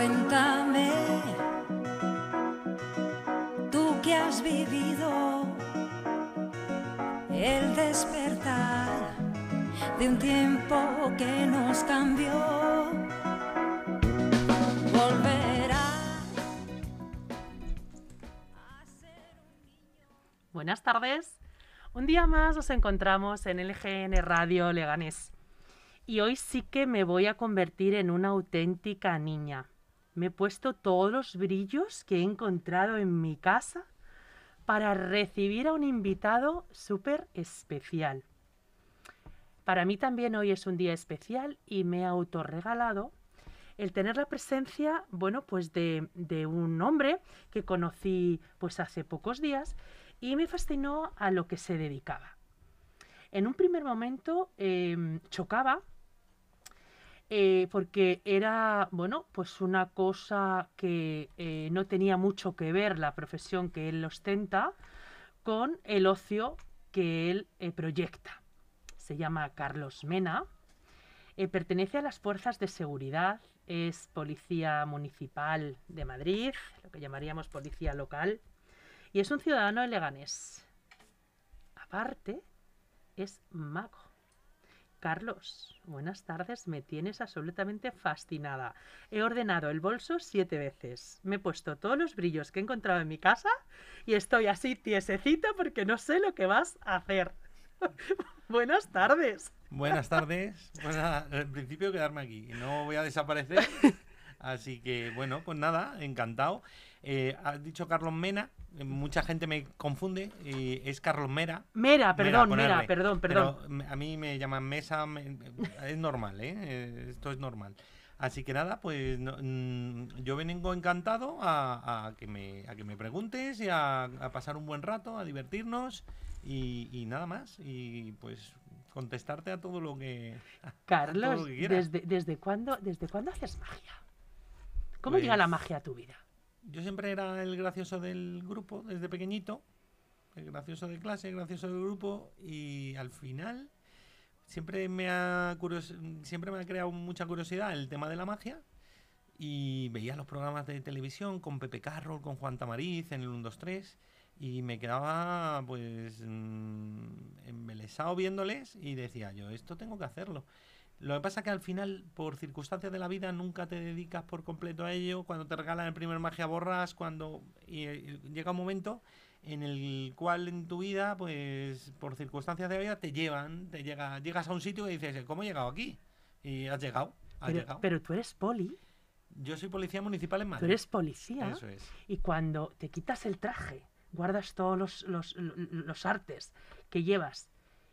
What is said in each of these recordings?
Cuéntame, tú que has vivido el despertar de un tiempo que nos cambió. Volverá. Buenas tardes. Un día más nos encontramos en LGN Radio Leganés. Y hoy sí que me voy a convertir en una auténtica niña. Me he puesto todos los brillos que he encontrado en mi casa para recibir a un invitado súper especial. Para mí también hoy es un día especial y me he autorregalado el tener la presencia, bueno, pues de, de un hombre que conocí pues hace pocos días y me fascinó a lo que se dedicaba. En un primer momento em, chocaba eh, porque era, bueno, pues una cosa que eh, no tenía mucho que ver la profesión que él ostenta con el ocio que él eh, proyecta. Se llama Carlos Mena, pertenece a las fuerzas de seguridad, es policía municipal de Madrid, lo que llamaríamos policía local, y es un ciudadano de Leganés. Aparte, es mago. Carlos, buenas tardes, me tienes absolutamente fascinada. He ordenado el bolso siete veces, me he puesto todos los brillos que he encontrado en mi casa y estoy así tiesecita porque no sé lo que vas a hacer. buenas tardes. Buenas tardes. Pues nada, en principio quedarme aquí, no voy a desaparecer. Así que bueno, pues nada, encantado. Eh, has dicho Carlos Mena, eh, mucha gente me confunde, eh, es Carlos Mera. Mera, perdón, Mera, perdón, perdón. a mí me llaman Mesa, es normal, ¿eh? Esto es normal. Así que nada, pues mm, yo vengo encantado a, que me, a que me preguntes y a, pasar un buen rato, a divertirnos y, nada más. Y pues contestarte a todo lo que. Carlos, ¿desde, desde, cuándo, ¿desde cuándo haces magia? ¿Cómo llega la pues magia a tu vida? Yo siempre era el gracioso del grupo desde pequeñito, el gracioso de clase, el gracioso del grupo y al final siempre me ha siempre me ha creado mucha curiosidad el tema de la magia y veía los programas de televisión con Pepe Carroll, con Juan Tamariz en el 1 2 3 y me quedaba pues mm, embelesado viéndoles y decía yo, esto tengo que hacerlo. Lo que pasa es que al final, por circunstancias de la vida, nunca te dedicas por completo a ello. Cuando te regalan el primer magia borras, cuando y, llega un momento en el cual en tu vida, pues por circunstancias de la vida, te llevan, te llega, llegas a un sitio y dices, ¿cómo he llegado aquí? Y has llegado. pero, tú eres poli. Yo soy policía municipal en Madrid. Tú eres policía. Eso es. Y cuando te quitas el traje, guardas todos los, los, los artes que llevas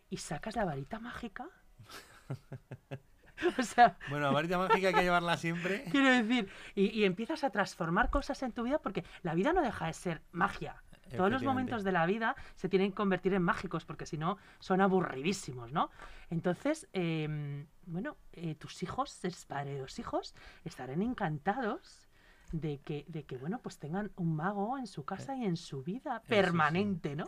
y sacas la varita mágica o sea, bueno, la varita mágica hay que llevarla siempre. Quiero decir, y, empiezas a transformar cosas en tu vida porque la vida no deja de ser magia. Todos los momentos de la vida se tienen que convertir en mágicos porque si no son aburridísimos, ¿no? Entonces, em, bueno, eh, tus hijos, padre de dos hijos, estarán encantados de que, de que, bueno, pues tengan un mago en su casa y en su vida permanente, ¿no?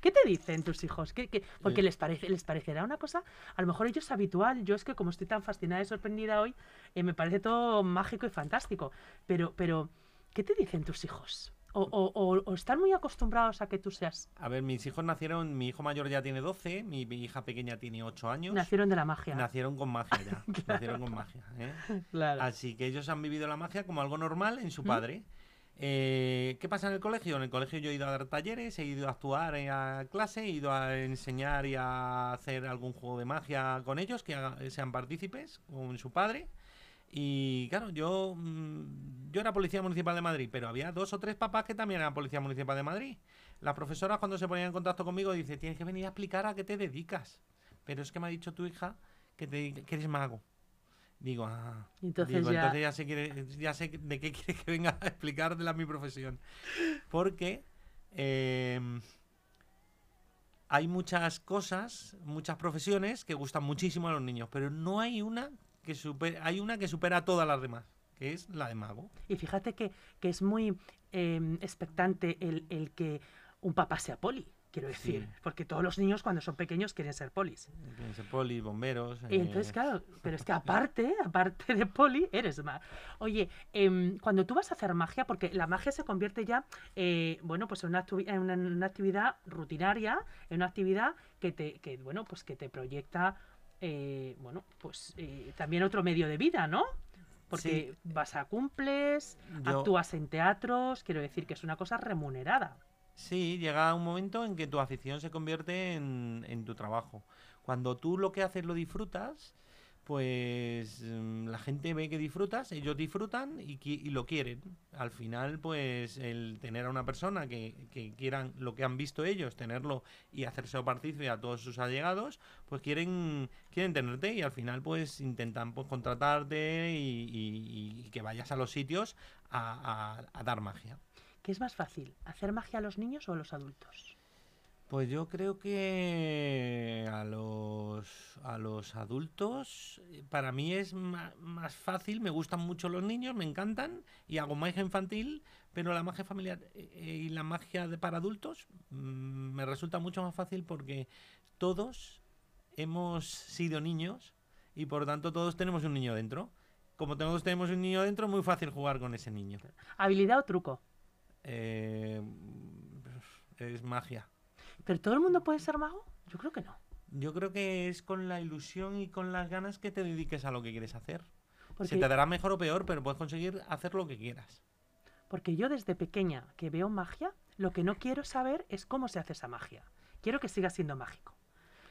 ¿Qué te dicen tus hijos? ¿Qué, Porque les, parece, les parecerá una cosa, a lo mejor ellos habitual. Yo es que como estoy tan fascinada y sorprendida hoy, eh, me parece todo mágico y fantástico. Pero, pero, ¿qué te dicen tus hijos? O, o, están muy acostumbrados a que tú seas. A ver, mis hijos nacieron, mi hijo mayor ya tiene 12, mi, hija pequeña tiene 8 años. Nacieron de la magia. Nacieron con magia ya. Nacieron con magia. ¿eh? Así que ellos han vivido la magia como algo normal en su padre. Eh, ¿Qué pasa en el colegio? En el colegio yo he ido a dar talleres, he ido a actuar a clase, he ido a enseñar y a hacer algún juego de magia con ellos, que sean partícipes con su padre. Y claro, yo, mm, yo era policía municipal de Madrid, pero había dos o tres papás que también eran policía municipal de Madrid. Las profesoras cuando se ponían en contacto conmigo dice, tienes que venir a explicar a qué te dedicas. Pero es que me ha dicho tu hija que, te, que eres mago. Digo, ah, entonces, ya... sé, ya sé de qué quiere que venga a explicar de la mi profesión. Porque em, hay muchas cosas, muchas profesiones que gustan muchísimo a los niños, pero no hay una que supera, hay una que supera a todas las demás, que es la de mago. Y fíjate que, es muy em, expectante el, el, que un papá sea poli. Quiero decir, porque todos los niños cuando son pequeños quieren ser polis. Quieren ser polis, bomberos. Y entonces, eh, claro, pero es que aparte, aparte de poli, eres más. Oye, em, cuando tú vas a hacer magia, porque la magia se convierte ya, eh, bueno, pues en una, en una, actividad rutinaria, en una actividad que te, que, bueno, pues que te proyecta, eh, bueno, pues también otro medio de vida, ¿no? Porque vas a cumples, actúas en teatros, quiero decir que es una cosa remunerada. Sí, llega un momento en que tu afición se convierte en, en tu trabajo. Cuando tú lo que haces lo disfrutas, pues mm, la gente ve que disfrutas, ellos disfrutan y, y, lo quieren. Al final, pues el tener a una persona que, que, quieran lo que han visto ellos, tenerlo y hacerse partícipe a todos sus allegados, pues quieren quieren tenerte y al final pues intentan pues, contratarte y, y que vayas a los sitios a, a dar magia. ¿Qué es más fácil, hacer magia a los niños o a los adultos? Pues yo creo que a los, a los adultos, para mí es más, fácil, me gustan mucho los niños, me encantan, y hago magia infantil, pero la magia familiar eh, eh, y la magia de para adultos mm, me resulta mucho más fácil porque todos hemos sido niños y por tanto todos tenemos un niño dentro. Como todos tenemos un niño dentro, es muy fácil jugar con ese niño. ¿Habilidad o truco? Eh, es magia. ¿Pero todo el mundo puede ser mago? Yo creo que no. Yo creo que es con la ilusión y con las ganas que te dediques a lo que quieres hacer. Se te dará mejor o peor, pero puedes conseguir hacer lo que quieras. Porque yo desde pequeña que veo magia, lo que no quiero saber es cómo se hace esa magia. Quiero que siga siendo mágico.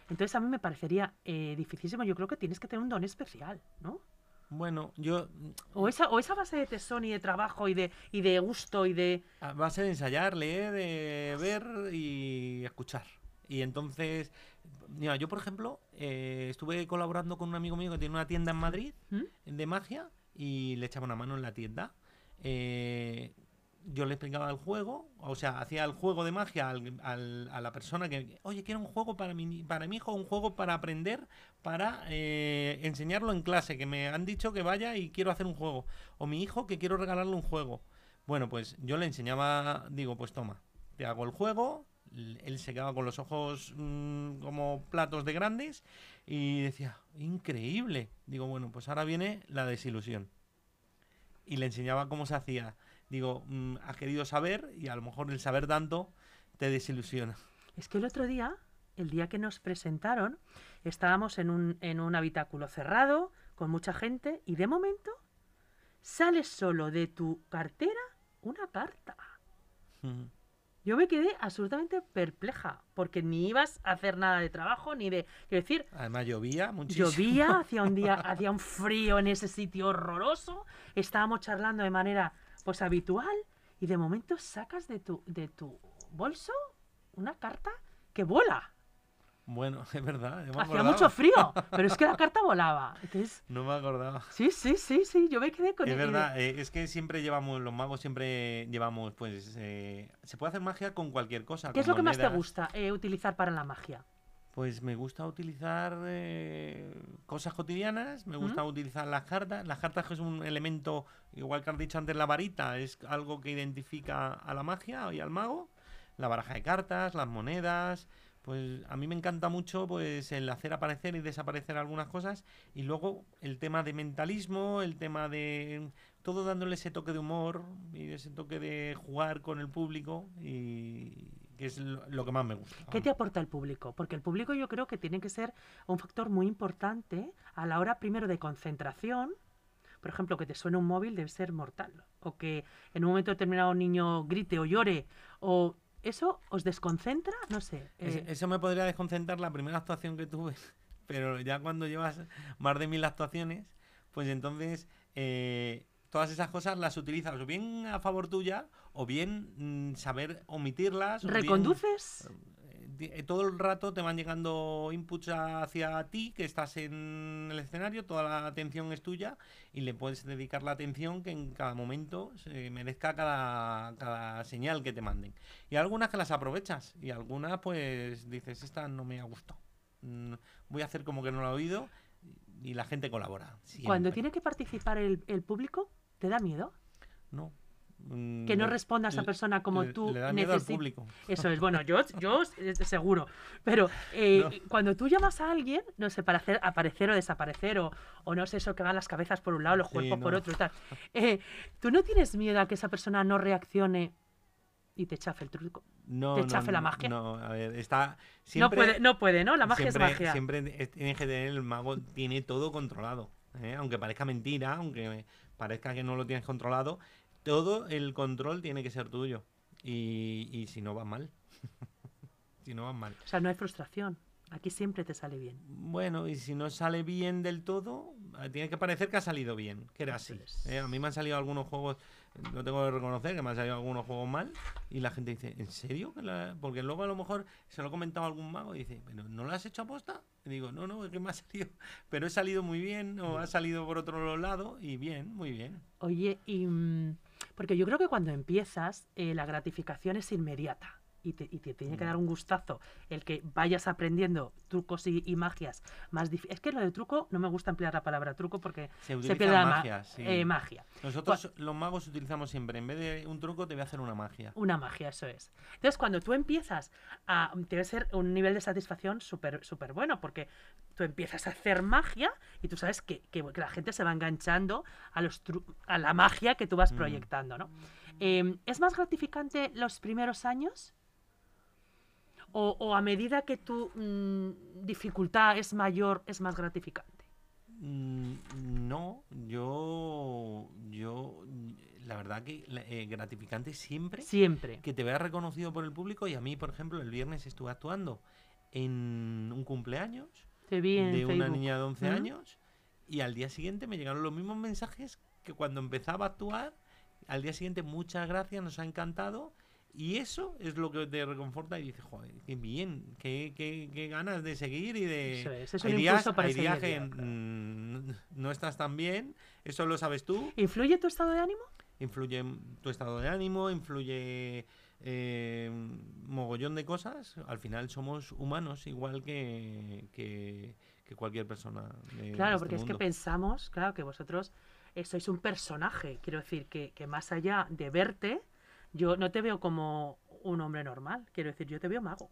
Entonces a mí me parecería eh, dificilísimo. Yo creo que tienes que tener un don especial, ¿no? Bueno, yo... O esa, o esa base de tesón y de trabajo y de, y de gusto y de... A base de ensayar, leer, de ver y escuchar. Y entonces, mira, yo por ejemplo, eh, estuve colaborando con un amigo mío que tiene una tienda en Madrid ¿Mm? de magia y le echaba una mano en la tienda. Eh, yo le explicaba el juego, o sea, hacía el juego de magia al, a la persona que, oye, quiero un juego para mi, para mi hijo, un juego para aprender, para eh, enseñarlo en clase, que me han dicho que vaya y quiero hacer un juego. O mi hijo que quiero regalarle un juego. Bueno, pues yo le enseñaba, digo, pues toma, te hago el juego, él se quedaba con los ojos mm, como platos de grandes y decía, increíble. Digo, bueno, pues ahora viene la desilusión. Y le enseñaba cómo se hacía digo, mm, has querido saber y a lo mejor el saber tanto te desilusiona. Es que el otro día, el día que nos presentaron, estábamos en un, en un habitáculo cerrado, con mucha gente, y de momento sales solo de tu cartera una carta. Yo me quedé absolutamente perpleja, porque ni ibas a hacer nada de trabajo, ni de... Quiero decir... Además llovía muchísimo. Llovía, hacía un día, hacía un frío en ese sitio horroroso, estábamos charlando de manera pues habitual y de momento sacas de tu, de tu bolso una carta que vola. Bueno, es verdad. Hacía mucho frío, pero es que la carta volaba. no me acordaba. Sí, sí, sí, sí, yo me quedé con Es verdad, eh, es que siempre llevamos, los magos siempre llevamos, pues, eh, se puede hacer magia con cualquier cosa. ¿Qué es lo que más te gusta eh, utilizar para la magia? Pues me gusta utilizar eh, cosas cotidianas, me gusta utilizar las cartas. Las cartas es un elemento, igual que has dicho antes, la varita, es algo que identifica a la magia y al mago. La baraja de cartas, las monedas, pues a mí me encanta mucho pues el hacer aparecer y desaparecer algunas cosas y luego el tema de mentalismo, el tema de todo dándole ese toque de humor y ese toque de jugar con el público y, que es lo, que más me gusta. ¿Qué te aporta el público? Porque el público yo creo que tiene que ser un factor muy importante a la hora primero de concentración. Por ejemplo, que te suene un móvil debe ser mortal. O que en un momento determinado un niño grite o llore. O eso os desconcentra, no sé. Eh. Eso me podría desconcentrar la primera actuación que tuve. Pero ya cuando llevas más de mil actuaciones, pues entonces eh, todas esas cosas las utilizas o bien a favor tuya o bien mm, saber omitirlas. ¿Reconduces? Eh, eh, todo el rato te van llegando inputs hacia ti, que estás en el escenario, toda la atención es tuya y le puedes dedicar la atención que en cada momento se merezca cada, cada señal que te manden. Y algunas que las aprovechas y algunas pues dices, esta no me ha gustado. Mm, voy a hacer como que no lo he oído y la gente colabora. Cuando tiene que participar el, el público, ¿Te da miedo? No. Mm, que no responda a esa persona como tú necesitas. Eso es, bueno, yo, yo seguro. Pero eh, cuando tú llamas a alguien, no sé, para hacer aparecer o desaparecer, o, o no sé, eso que van las cabezas por un lado, los cuerpos por otro tal, eh, ¿tú no tienes miedo a que esa persona no reaccione y te chafe el truco? No, te chafe la magia. No, a ver, está. no, puede, no puede, ¿no? La magia es magia. Siempre que tener el mago, tiene todo controlado. ¿eh? Aunque parezca mentira, aunque parezca que no lo tienes controlado, todo el control tiene que ser tuyo. Y, y si no va mal. si no va mal. O sea, no hay frustración. Aquí siempre te sale bien. Bueno, y si no sale bien del todo, eh, tiene que parecer que ha salido bien, que era así. ¿eh? a mí me han salido algunos juegos, no tengo que reconocer que me han salido algunos juegos mal, y la gente dice, ¿en serio? Porque luego a lo mejor se lo ha comentado algún mago y dice, ¿pero no lo has hecho aposta? Y digo, no, no, es que me ha salido, pero he salido muy bien, o ha salido por otro lado, y bien, muy bien. Oye, y mm, porque yo creo que cuando empiezas, eh, la gratificación es inmediata y te, tiene que dar un gustazo el que vayas aprendiendo trucos y, magias más difíciles. Es que lo de truco, no me gusta emplear la palabra truco porque se, pierde la magia. Eh, magia. Nosotros los magos utilizamos siempre, en vez de un truco, te voy a hacer una magia. Una magia, eso es. Entonces, cuando tú empiezas a... Debe ser un nivel de satisfacción súper súper bueno porque tú empiezas a hacer magia y tú sabes que, la gente se va enganchando a, los a la magia que tú vas mm. proyectando, ¿no? Em, ¿Es más gratificante los primeros años? O, a medida que tu mm, dificultad es mayor, es más gratificante? Mm, no, yo, yo, la verdad que eh, gratificante siempre. Siempre. Que te veas reconocido por el público y a mí, por ejemplo, el viernes estuve actuando en un cumpleaños de una niña de 11 años y al día siguiente me llegaron los mismos mensajes que cuando empezaba a actuar. Al día siguiente, muchas gracias, nos ha encantado y eso es lo que te reconforta y dices, joder, qué bien, qué, qué, qué ganas de seguir y de... Eso es, es un impulso para que no estás tan bien, eso lo sabes tú. ¿Influye tu estado de ánimo? Influye tu estado de ánimo, influye eh, mogollón de cosas. Al final somos humanos igual que, que, cualquier persona. claro, este porque es que pensamos, claro, que vosotros eh, sois un personaje. Quiero decir que, que más allá de verte yo no te veo como un hombre normal, quiero decir, yo te veo mago.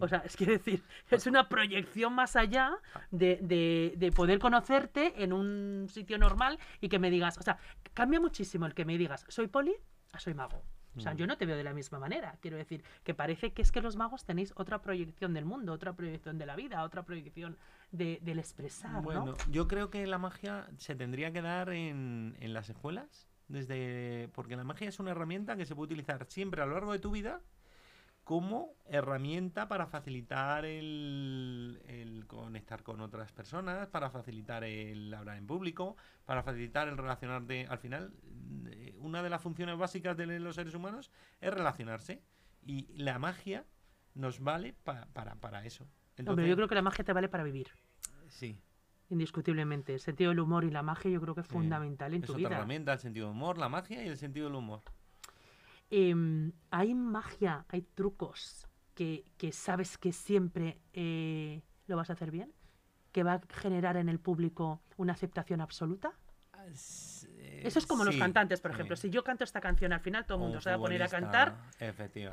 O sea, es que decir, es una proyección más allá de, de, de, poder conocerte en un sitio normal y que me digas, o sea, cambia muchísimo el que me digas, soy poli a soy mago. O sea, mm. yo no te veo de la misma manera. Quiero decir, que parece que es que los magos tenéis otra proyección del mundo, otra proyección de la vida, otra proyección de, del expresar. Bueno, yo creo que la magia se tendría que dar en, en las escuelas desde porque la magia es una herramienta que se puede utilizar siempre a lo largo de tu vida como herramienta para facilitar el, el, conectar con otras personas, para facilitar el hablar en público, para facilitar el relacionarte. Al final, eh, una de las funciones básicas de los seres humanos es relacionarse. Y la magia nos vale para, para eso. Entonces, yo creo que la magia te vale para vivir. Sí indiscutiblemente. El sentido del humor y la magia yo creo que es fundamental en tu vida. Es otra herramienta, el sentido del humor, la magia y el sentido del humor. Em, hay magia, hay trucos que, que sabes que siempre eh, lo vas a hacer bien, que va a generar en el público una aceptación absoluta. Eso es como los cantantes, por ejemplo. Si yo canto esta canción al final, todo el mundo se va a poner a cantar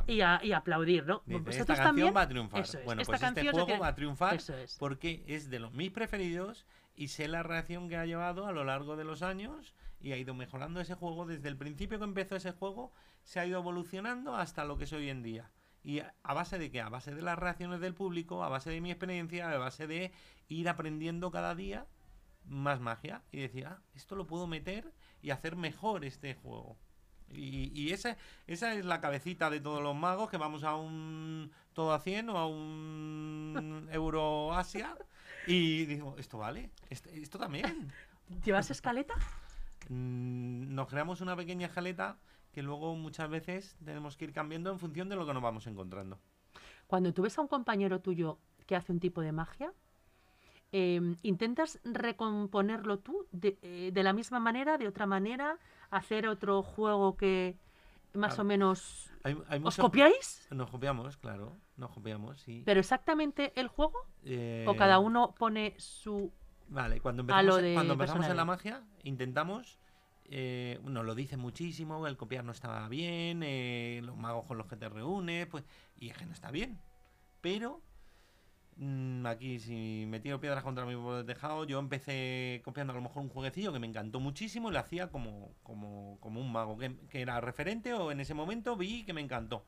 y a, y aplaudir, ¿no? esta canción va a triunfar. bueno, pues este juego va a triunfar porque es de los mis preferidos y sé la reacción que ha llevado a lo largo de los años y ha ido mejorando ese juego. Desde el principio que empezó ese juego, se ha ido evolucionando hasta lo que es hoy en día. ¿Y a base de qué? A base de las reacciones del público, a base de mi experiencia, a base de ir aprendiendo cada día más magia y decir, ah, esto lo puedo meter y hacer mejor este juego. Y, y esa, esa es la cabecita de todos los magos que vamos a un todo a 100 o a un Euroasia y digo, esto vale, esto, también. ¿Llevas escaleta? Mm, nos creamos una pequeña escaleta que luego muchas veces tenemos que ir cambiando en función de lo que nos vamos encontrando. Cuando tú ves a un compañero tuyo que hace un tipo de magia, Em, ¿Intentas recomponerlo tú eh, de, la misma manera, de otra manera, hacer otro juego que más o menos... ¿Os copiáis? Nos copiamos, claro, nos copiamos, sí. ¿Pero exactamente el juego? Eh, ¿O cada uno pone su... Vale, cuando empezamos, cuando empezamos en la magia, intentamos eh, nos lo dice muchísimo, el copiar no estaba bien, eh, los magos con los que te reúnes, pues, y es que no está bien. Pero aquí si me tiro piedras contra mi tejado, yo empecé copiando a lo mejor un jueguecillo que me encantó muchísimo y lo hacía como, como, como un mago, que, que, era referente o en ese momento vi que me encantó.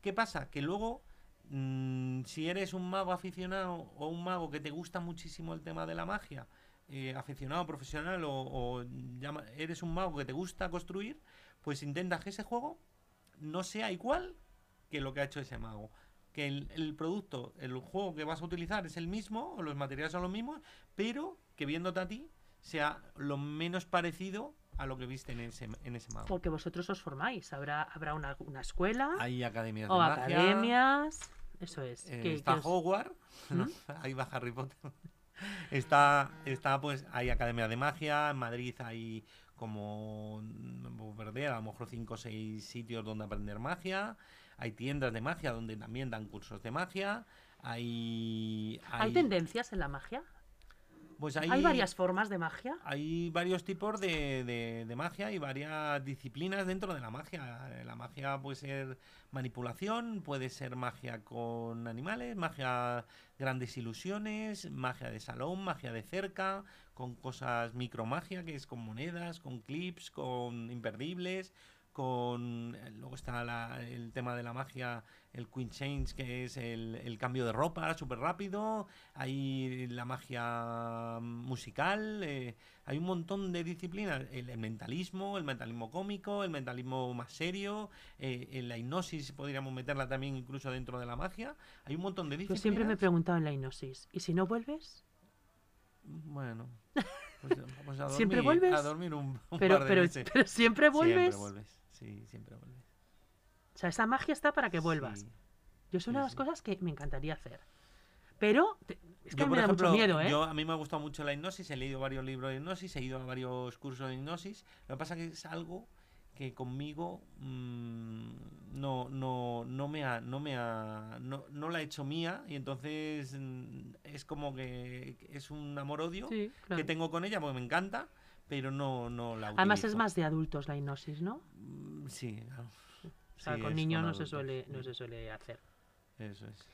¿Qué pasa? Que luego, mm, si eres un mago aficionado o un mago que te gusta muchísimo el tema de la magia, eh, aficionado profesional o, eres un mago que te gusta construir, pues intentas que ese juego no sea igual que lo que ha hecho ese mago. Que el, producto, el juego que vas a utilizar es el mismo, o los materiales son los mismos, pero que viéndote a ti sea lo menos parecido a lo que viste en ese, en ese mago. Porque vosotros os formáis, habrá, habrá una, escuela. Hay academias o academias. Eso es. Eh, está Hogwarts, ¿Mm? ahí va Harry Potter. está, está, pues, hay academia de magia, en Madrid hay como, perder, a lo mejor cinco o seis sitios donde aprender magia, hay tiendas de magia donde también dan cursos de magia, hay... ¿Hay, tendencias en la magia? Pues hay, varias formas de magia. Hay varios tipos de, magia y varias disciplinas dentro de la magia. La magia puede ser manipulación, puede ser magia con animales, magia grandes ilusiones, magia de salón, magia de cerca, con cosas micromagia, que es con monedas, con clips, con imperdibles, con luego está el tema de la magia el Queen Change que es el, cambio de ropa súper rápido. Hay la magia musical eh, hay un montón de disciplinas. El, mentalismo el mentalismo cómico el mentalismo más serio eh, la hipnosis podríamos meterla también incluso dentro de la magia. Hay un montón de disciplinas. yo siempre me he preguntado en la hipnosis y si no vuelves bueno pues vamos a dormir, siempre vuelves a dormir un, pero, par de pero, pero siempre vuelves. Siempre vuelves Sí, siempre vuelves. O sea, esa magia está para que vuelvas. Yo es una de las cosas que me encantaría hacer. Pero es que me da mucho miedo, ¿eh? Yo, a mí me ha gustado mucho la hipnosis, he leído varios libros de hipnosis, he ido a varios cursos de hipnosis. Lo que pasa es que es algo que conmigo mmm, no, no, no me ha, no me ha, no, no la he hecho mía y entonces mm, es como que es un amor-odio que tengo con ella porque me encanta, pero no, no la utilizo. Además es más de adultos la hipnosis, ¿no? Mm, sí. O sea, con niños no se, suele, no se suele hacer. Eso es.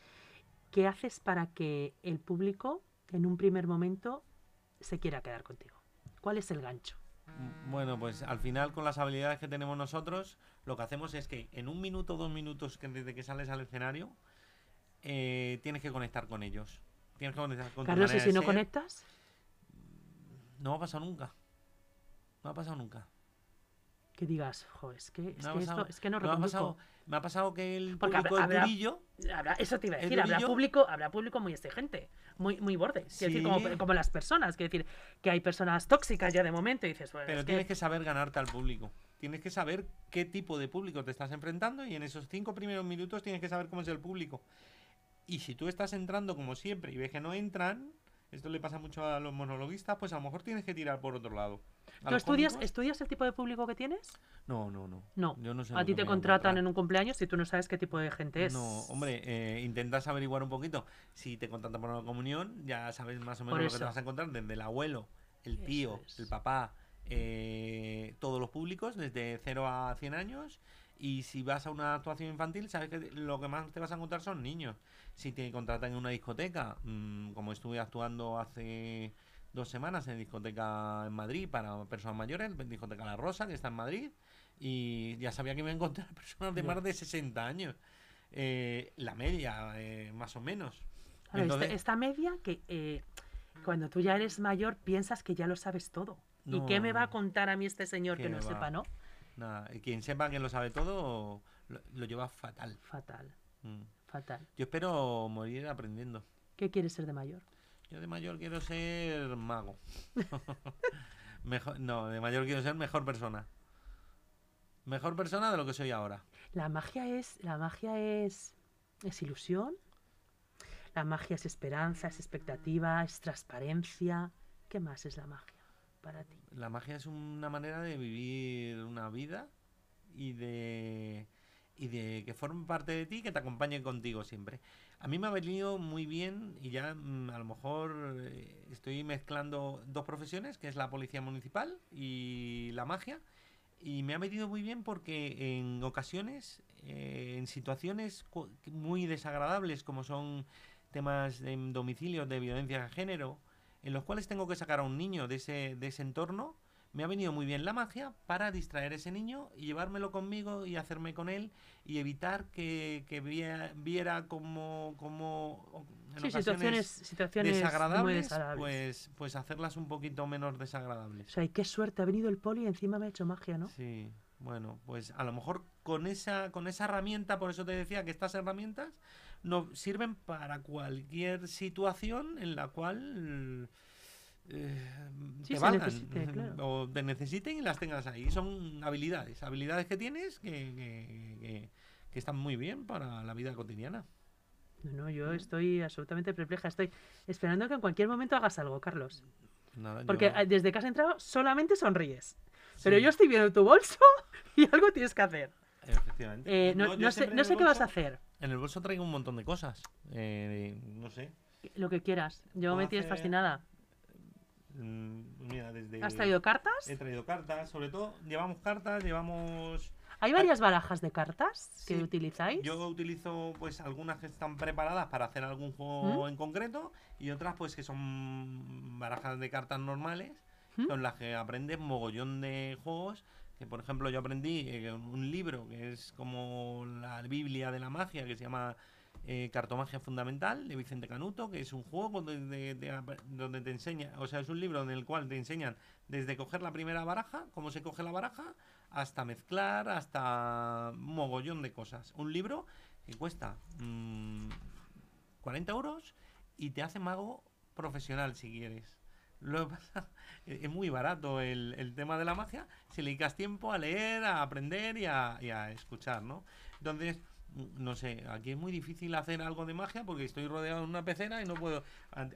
¿Qué haces para que el público en un primer momento se quiera quedar contigo? ¿Cuál es el gancho? Mm, bueno, pues al final con las habilidades que tenemos nosotros, lo que hacemos es que en un minuto, dos minutos que desde que sales al escenario, eh, tienes que conectar con ellos. Tienes que conectar con Carlos, ¿y si no conectas? No va a pasar nunca. No ha pasado nunca. Que digas, jo, es que, es, que, esto, es que no, me ha, pasado, me ha pasado que el público habrá, eso te iba a decir, habrá público, habrá público muy exigente, muy, muy borde. decir, como, como, las personas. Quiero decir, que hay personas tóxicas ya de momento y dices, bueno, Pero tienes que... saber ganarte al público. Tienes que saber qué tipo de público te estás enfrentando y en esos cinco primeros minutos tienes que saber cómo es el público. Y si tú estás entrando como siempre y ves que no entran, esto le pasa mucho a los monologuistas, pues a lo mejor tienes que tirar por otro lado. ¿Tú estudias, estudias el tipo de público que tienes? No, no, no. No. Yo no sé a ti te contratan en un cumpleaños si tú no sabes qué tipo de gente es. No, hombre, eh, intentas averiguar un poquito. Si te contratan para una comunión, ya sabes más o menos lo que te vas a encontrar desde el abuelo, el tío, el papá, eh, todos los públicos, desde 0 a 100 años. Y si vas a una actuación infantil, sabes que lo que más te vas a encontrar son niños. Si te contratan en una discoteca, mm, como estuve actuando hace dos semanas en discoteca en Madrid para personas mayores, en discoteca La Rosa, que está en Madrid, y ya sabía que me iba a encontrar personas de más de 60 años. Eh, la media, eh, más o menos. Este, esta, media que eh, cuando tú ya eres mayor piensas que ya lo sabes todo. ¿Y qué me va a contar a mí este señor que no sepa, no? Nada, quien sepa que lo sabe todo lo, lleva fatal. Fatal. Mm. Fatal. Yo espero morir aprendiendo. ¿Qué quieres ser de mayor? Yo de mayor quiero ser mago. mejor, no, de mayor quiero ser mejor persona. Mejor persona de lo que soy ahora. La magia es, la magia es, es ilusión. La magia es esperanza, es expectativa, es transparencia. ¿Qué más es la magia para ti? La magia es una manera de vivir una vida y de y de que forme parte de ti, que te acompañe contigo siempre. A mí me ha venido muy bien y ya mm, a lo mejor eh, estoy mezclando dos profesiones, que es la policía municipal y la magia. Y me ha venido muy bien porque en ocasiones, eh, en situaciones muy desagradables como son temas de domicilio de violencia de género, en los cuales tengo que sacar a un niño de ese, de ese entorno, me ha venido muy bien la magia para distraer a ese niño y llevármelo conmigo y hacerme con él y evitar que, viera, como, como en situaciones, situaciones desagradables, Pues, pues hacerlas un poquito menos desagradables. O sea, y qué suerte, ha venido el poli y encima me ha hecho magia, ¿no? Sí. Bueno, pues a lo mejor con esa, con esa herramienta, por eso te decía que estas herramientas no sirven para cualquier situación en la cual eh, te valgan o te necesiten y las tengas ahí. Son habilidades, habilidades que tienes que, que, están muy bien para la vida cotidiana. No, yo estoy absolutamente perpleja. Estoy esperando que en cualquier momento hagas algo, Carlos. Porque desde que has entrado solamente sonríes. Pero yo estoy viendo tu bolso y algo tienes que hacer. Efectivamente. Eh, no, sé, no sé qué vas a hacer. En el bolso traigo un montón de cosas. Eh, no sé. Lo que quieras. Yo me tienes fascinada. Mm, mira, desde... ¿Has traído cartas? He traído cartas, sobre todo llevamos cartas, llevamos... ¿Hay varias barajas de cartas que utilizáis? Yo utilizo pues algunas que están preparadas para hacer algún juego ¿Mm? en concreto y otras pues que son barajas de cartas normales ¿Mm? con las que aprendes mogollón de juegos que por ejemplo yo aprendí eh, un libro que es como la Biblia de la magia que se llama eh, Cartomagia Fundamental de Vicente Canuto, que es un juego donde, donde te enseña, o sea, es un libro en el cual te enseñan desde coger la primera baraja, cómo se coge la baraja, hasta mezclar, hasta un mogollón de cosas. Un libro que cuesta 40 mm, euros y te hace mago profesional si quieres. Lo es muy barato el, tema de la magia si le dedicas tiempo a leer, a aprender y a, y a escuchar, ¿no? Entonces, no sé, aquí es muy difícil hacer algo de magia porque estoy rodeado de una pecera y no puedo.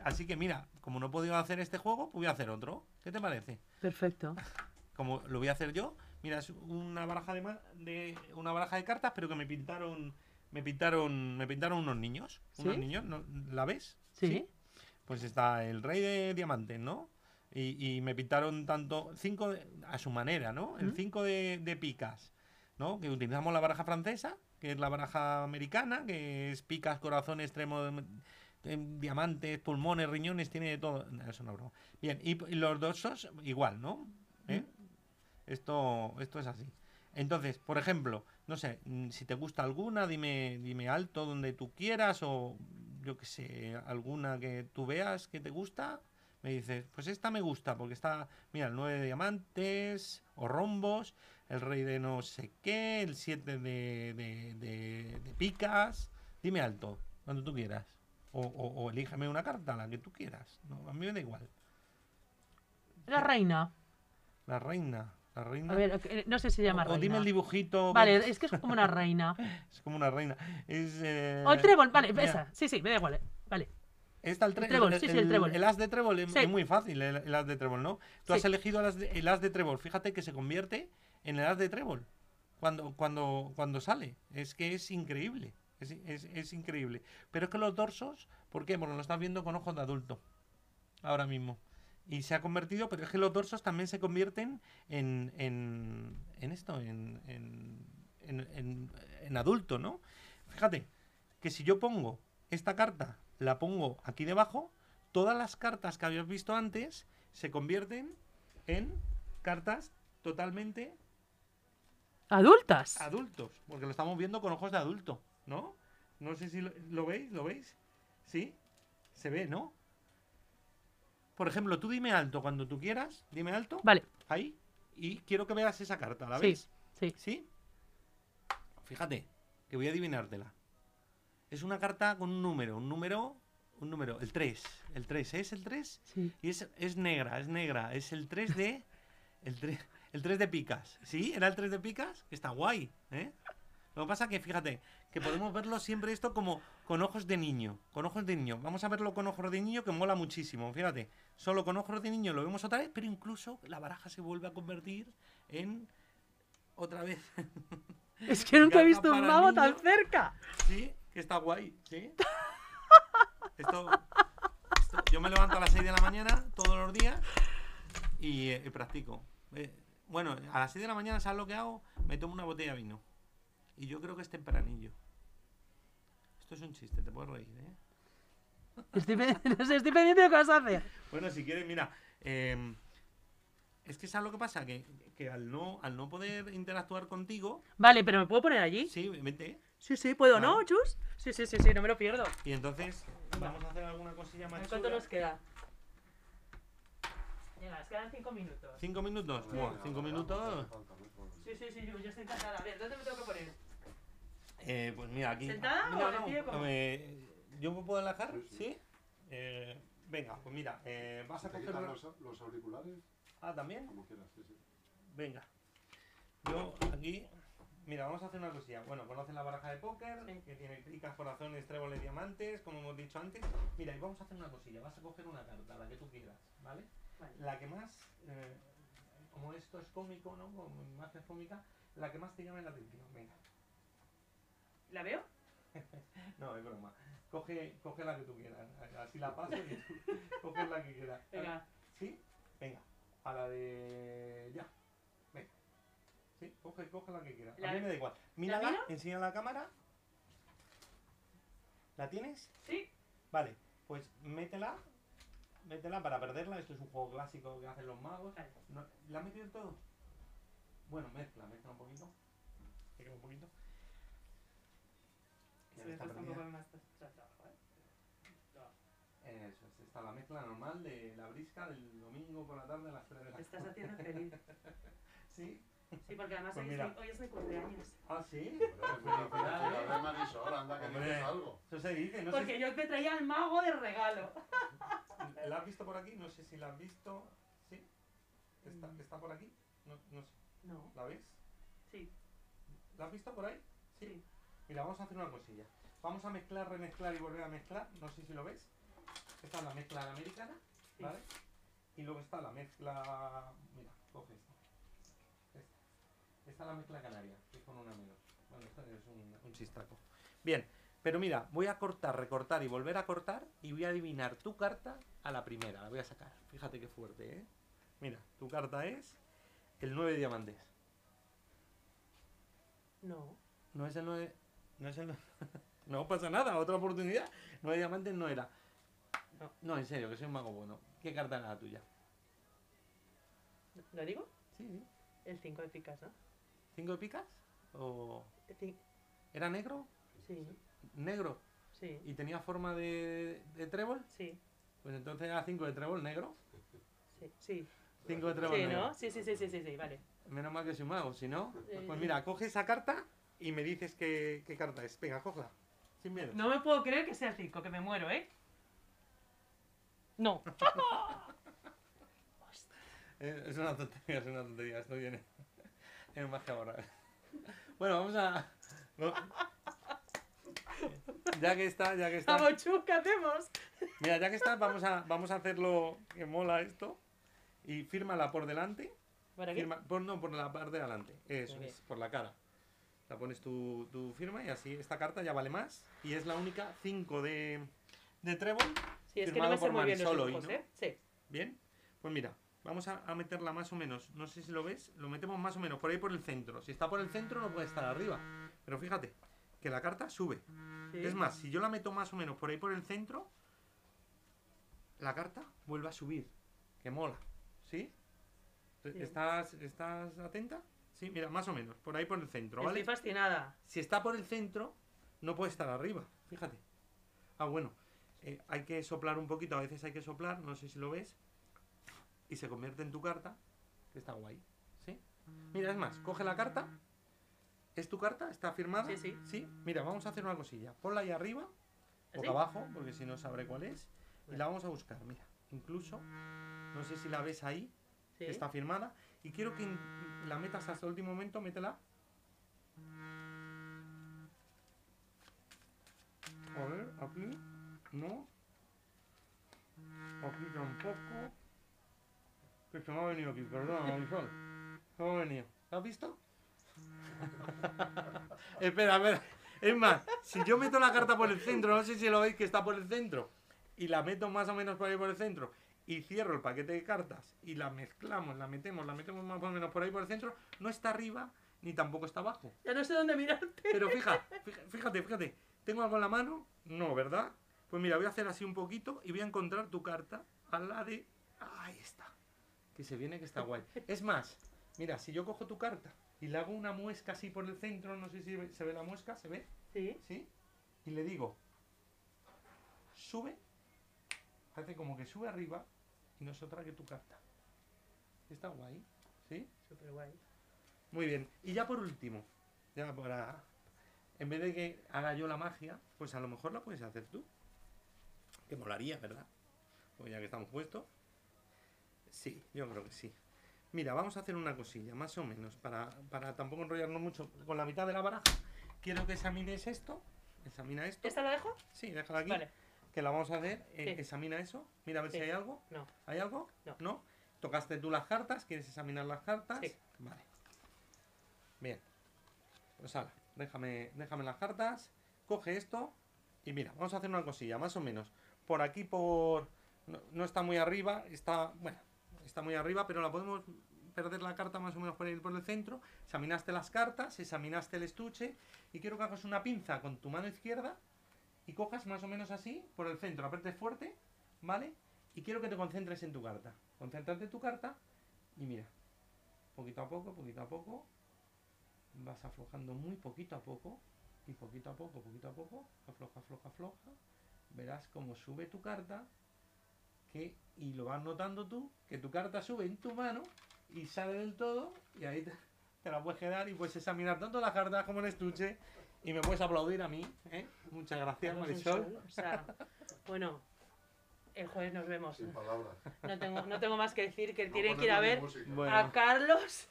Así que mira, como no he podido hacer este juego, pues voy a hacer otro. ¿Qué te parece? Perfecto. Como lo voy a hacer yo, mira, es una baraja de, de una baraja de cartas, pero que me pintaron me pintaron me pintaron unos niños, unos niños, ¿la ves? Sí. Pues está el rey de diamantes, ¿no? Y, me pintaron tanto cinco a su manera, ¿no? El cinco de, de picas, ¿no? Que utilizamos la baraja francesa que es la baraja americana, que es picas, corazones, extremos, diamantes, pulmones, riñones, tiene de todo. Eso no broma. Bien, y, los dos igual, ¿no? ¿Eh? Esto, esto es así. Entonces, por ejemplo, no sé, mm, si te gusta alguna, dime, dime alto donde tú quieras o yo que sé, alguna que tú veas que te gusta, me dices, pues esta me gusta porque está, mira, el 9 de diamantes o rombos, el rey de no sé qué, el 7 de, de, picas. Dime alto, cuando tú quieras. O, o, elíjame una carta, la que tú quieras. No, a mí me da igual. La reina. La reina. La reina. A ver, eh, no sé si se llama reina. O dime el dibujito. Vale, es que es como una reina. es como una reina. Es, eh, O el trébol, vale, esa. Sí, sí, me da igual. Eh, vale. Está el, trébol, sí, sí, el trébol. El as de trébol es, muy fácil, el, as de trébol, ¿no? Tú has elegido el as, de, el as de trébol. Fíjate que se convierte en el as de trébol cuando, cuando, cuando sale. Es que es increíble. Es, es, increíble. Pero es que los dorsos, ¿por qué? Porque lo estás viendo con ojos de adulto. Ahora mismo. Y se ha convertido, pero es que los dorsos también se convierten en, en, en esto, en, en, en, en adulto, ¿no? Fíjate, que si yo pongo esta carta, la pongo aquí debajo, todas las cartas que habías visto antes se convierten en cartas totalmente ¿Adultas? Adultos, porque lo estamos viendo con ojos de adulto, ¿no? No sé si lo, veis, ¿lo veis? ¿Sí? Se ve, ¿no? Por ejemplo, tú dime alto cuando tú quieras, dime alto. Vale. Ahí. Y quiero que veas esa carta, ¿la ves? Sí. ¿Sí? Fíjate, que voy a adivinártela. Es una carta con un número, un número, un número, el 3. El 3, ¿es el 3? Sí. Y es, es negra, es negra. Es el 3 de... El 3, el 3 de picas. ¿Sí? ¿Era el 3 de picas? Está guay, ¿eh? Lo que pasa que, fíjate, que podemos verlo siempre esto como con ojos de niño. Con ojos de niño. Vamos a verlo con ojos de niño que mola muchísimo. Fíjate, solo con ojos de niño lo vemos otra vez, pero incluso la baraja se vuelve a convertir en otra vez. Es que nunca he visto un mago tan cerca. Sí, que está guay, ¿sí? esto, yo me levanto a las 6 de la mañana todos los días y, eh, practico. Eh, bueno, a las 6 de la mañana, ¿sabes lo que hago? Me tomo una botella de vino. Y yo creo que es tempranillo. Esto es un chiste, te puedes reír, ¿eh? Estoy, no sé, estoy pendiente de a hacer. Bueno, si quieres, mira. Em, es que ¿sabes lo que pasa? Que, que, al, no, al no poder interactuar contigo... Vale, pero ¿me puedo poner allí? Sí, vente. Sí, sí, ¿puedo, no, Chus? Sí, sí, sí, sí, no me lo pierdo. Y entonces, vamos a hacer alguna cosilla más ¿Cuánto nos queda? Venga, nos quedan cinco minutos. ¿Cinco minutos? Bueno, cinco minutos... Sí, sí, sí, yo, estoy encantada. A ver, ¿dónde me tengo que poner? Eh, pues mira, aquí... ¿Sentada o no, pie? Eh, ¿Yo me puedo enlajar? ¿Sí? Eh, venga, pues mira, eh, vas a coger... Los, los auriculares? Ah, ¿también? Como quieras, sí, sí. Venga. Yo aquí... Mira, vamos a hacer una cosilla. Bueno, conocen la baraja de póker, que tiene picas, corazones, tréboles, diamantes, como hemos dicho antes. Mira, y vamos a hacer una cosilla. Vas a coger una carta, la que tú quieras, ¿vale? La que más, eh, como esto es cómico, ¿no? Como magia cómica, la que más te llame la atención. Venga. ¿La veo? no, es broma. Coge, coge la que tú quieras. Así la paso y tú coges la que quieras. Venga. ¿Sí? Venga. A la de. Ya. Venga. Sí, coge, coge la que quieras. A mí me da igual. Mírala, enseña la cámara. ¿La tienes? Sí. Vale, pues métela. Métela para perderla. Esto es un juego clásico que hacen los magos. ¿La has metido todo? Bueno, mezcla, mezcla un poquito. un poquito. Eso es, está la mezcla normal de la brisca del domingo por la tarde a las 3 de la tarde. Estás haciendo feliz. ¿Sí? Sí, porque además pues hoy, es mi, hoy, es mi, cumpleaños. ¿Ah, sí? Felicidades. Marisol, anda, que dices algo. Eso se dice, no Porque sé yo te traía al mago de regalo. ¿La has visto por aquí? No sé si la has visto. ¿Sí? ¿Está, mm. está por aquí? No, no sé. No. ¿La ves? Sí. ¿La has visto por ahí? sí. Mira, vamos a hacer una cosilla. Vamos a mezclar, remezclar y volver a mezclar. No sé si lo ves. Esta es la mezcla americana, ¿vale? Y luego está la mezcla... Mira, coge esta. Esta, es la mezcla canaria, que es con una menos. Bueno, esto es un, un chistaco. Bien, pero mira, voy a cortar, recortar y volver a cortar y voy a adivinar tu carta a la primera. La voy a sacar. Fíjate qué fuerte, ¿eh? Mira, tu carta es el 9 de diamantes. No. No es el 9... No, es el... no pasa nada, otra oportunidad. Nueve diamantes no era. No. en serio, que soy un mago bueno. ¿Qué carta era la tuya? ¿Lo digo? Sí. El 5 de picas, ¿no? ¿5 de picas? ¿O... ¿Era negro? Sí. ¿Negro? Sí. ¿Y tenía forma de, de trébol? Sí. Pues entonces era 5 de trébol negro. Sí, sí. 5 de trébol sí, negro. ¿no? Sí, sí, sí, sí, sí, sí, vale. Menos mal que soy un mago, si no... Pues mira, coge esa carta y me dices qué, qué carta es. Venga, cógela. Sin miedo. No me puedo creer que sea el 5, que me muero, ¿eh? No. Eh, es una tontería, es una tontería. Esto viene en magia borrar. Bueno, vamos a... Ya que está, ya que está... Vamos, ¿qué hacemos? Mira, ya que está, vamos a, vamos a hacerlo que mola esto. Y fírmala por delante. ¿Por aquí? por, no, por la parte de adelante. Eso es, por la cara. Pones tu, tu, firma y así esta carta ya vale más. Y es la única 5 de, de trébol. Sí, es que no por muy bien los ¿eh? Sí. Bien. Pues mira, vamos a, a, meterla más o menos. No sé si lo ves. Lo metemos más o menos por ahí por el centro. Si está por el centro no puede estar arriba. Pero fíjate, que la carta sube. Es más, si yo la meto más o menos por ahí por el centro, la carta vuelve a subir. Que mola. ¿Sí? ¿Estás, ¿Estás atenta? Sí, mira, más o menos, por ahí por el centro, ¿vale? Estoy fascinada. Si está por el centro, no puede estar arriba, fíjate. Ah, bueno, eh, hay que soplar un poquito, a veces hay que soplar, no sé si lo ves, y se convierte en tu carta, que está guay, ¿sí? Mira, es más, coge la carta, ¿es tu carta? ¿Está firmada? Sí, sí. Sí, mira, vamos a hacer una cosilla, ponla ahí arriba, o abajo, porque si no sabré cuál es, y la vamos a buscar, mira, incluso, no sé si la ves ahí, está firmada, y quiero que la metas hasta el último momento, métela. A ver, aquí. No. Aquí tampoco. Que se me ha venido aquí, perdón, Marisol. Se me ha venido. ¿Lo has visto? espera, espera. Es más, si yo meto la carta por el centro, no sé si lo veis que está por el centro, y la meto más o menos por ahí por el centro, y cierro el paquete de cartas y la mezclamos, la metemos, la metemos más o menos por ahí por el centro, no está arriba ni tampoco está abajo. Ya no sé dónde mirarte. Pero fíjate, fíjate, fíjate, ¿tengo algo en la mano? No, ¿verdad? Pues mira, voy a hacer así un poquito y voy a encontrar tu carta a la de... Ahí está. Que se viene que está guay. Es más, mira, si yo cojo tu carta y le hago una muesca así por el centro, no sé si se ve la muesca, ¿se ve? Sí. ¿Sí? Y le digo, sube, hace como que sube arriba y no es otra que tu carta. Está guay, ¿sí? Súper guay. Muy bien. Y ya por último, ya para... En vez de que haga yo la magia, pues a lo mejor la puedes hacer tú. Que molaría, ¿verdad? Pues ya que estamos puestos. Sí, yo creo que sí. Mira, vamos a hacer una cosilla, más o menos, para, para tampoco enrollarnos mucho con la mitad de la baraja. Quiero que examines esto. Examina esto. ¿Esta la dejo? Sí, déjala aquí. Vale. Que la vamos a hacer. Eh, examina eso. Mira a ver si hay algo. No. ¿Hay algo? No. ¿No? Tocaste tú las cartas. ¿Quieres examinar las cartas? Sí. Vale. Bien. Pues ahora, déjame, déjame las cartas. Coge esto. Y mira, vamos a hacer una cosilla, más o menos. Por aquí, por... No, no está muy arriba. Está... Bueno, está muy arriba, pero la podemos perder la carta más o menos por ir por el centro. Examinaste las cartas, examinaste el estuche y quiero que hagas una pinza con tu mano izquierda y cojas más o menos así por el centro, apretes fuerte, ¿vale? Y quiero que te concentres en tu carta. Concéntrate en tu carta y mira, poquito a poco, poquito a poco, vas aflojando muy poquito a poco y poquito a poco, poquito a poco, afloja, afloja, afloja. Verás cómo sube tu carta y lo vas notando tú, que tu carta sube en tu mano y sale del todo y ahí te, la puedes quedar y puedes examinar tanto la carta como el estuche y me puedes aplaudir a mí. ¿eh? Muchas gracias, Marisol. bueno, el jueves nos vemos. No tengo, no tengo más que decir que tienen que ir a ver a Carlos.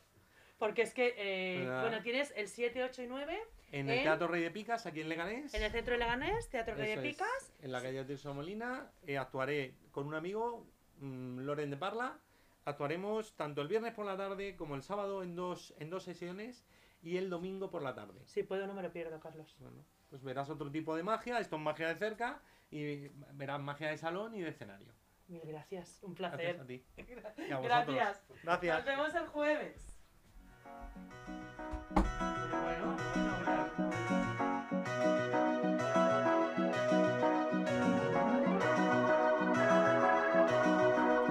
Porque es que, eh, bueno, tienes el 7, 8 y 9. En el Teatro Rey de Picas, aquí en Leganés. En el Centro de Leganés, Teatro Rey de Picas. en la calle de Molina. Eh, actuaré con un amigo, mm, Loren de Parla. Actuaremos tanto el viernes por la tarde como el sábado en dos, en dos sesiones y el domingo por la tarde. Si puedo, no me lo pierdo, Carlos. Bueno, pues verás otro tipo de magia. Esto es magia de cerca y verás magia de salón y de escenario. Mil gracias, un placer. Gracias a ti. gracias. Gracias. Nos vemos el jueves.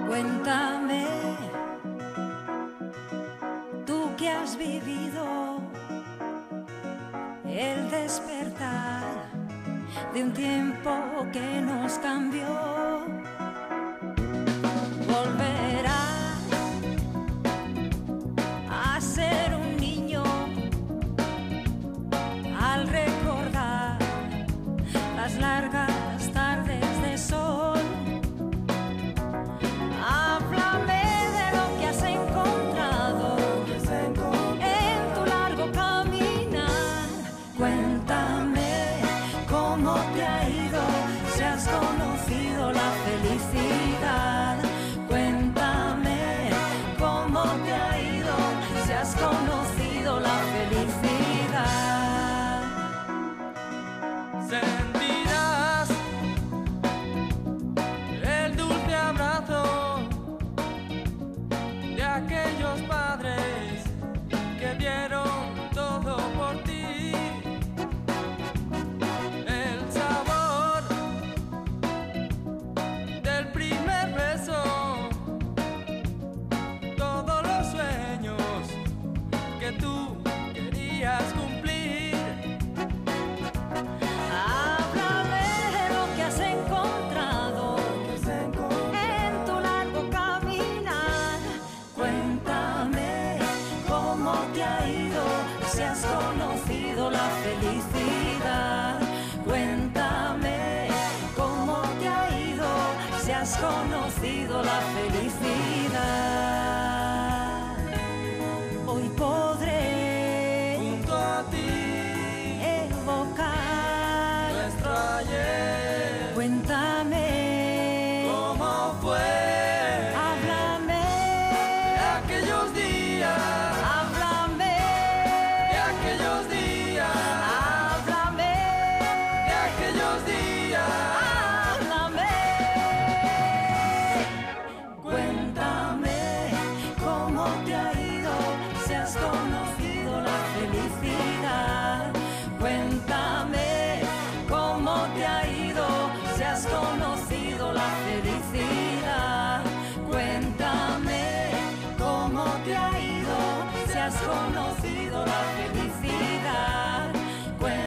Cuéntame, despertar de un tiempo que nos cambió.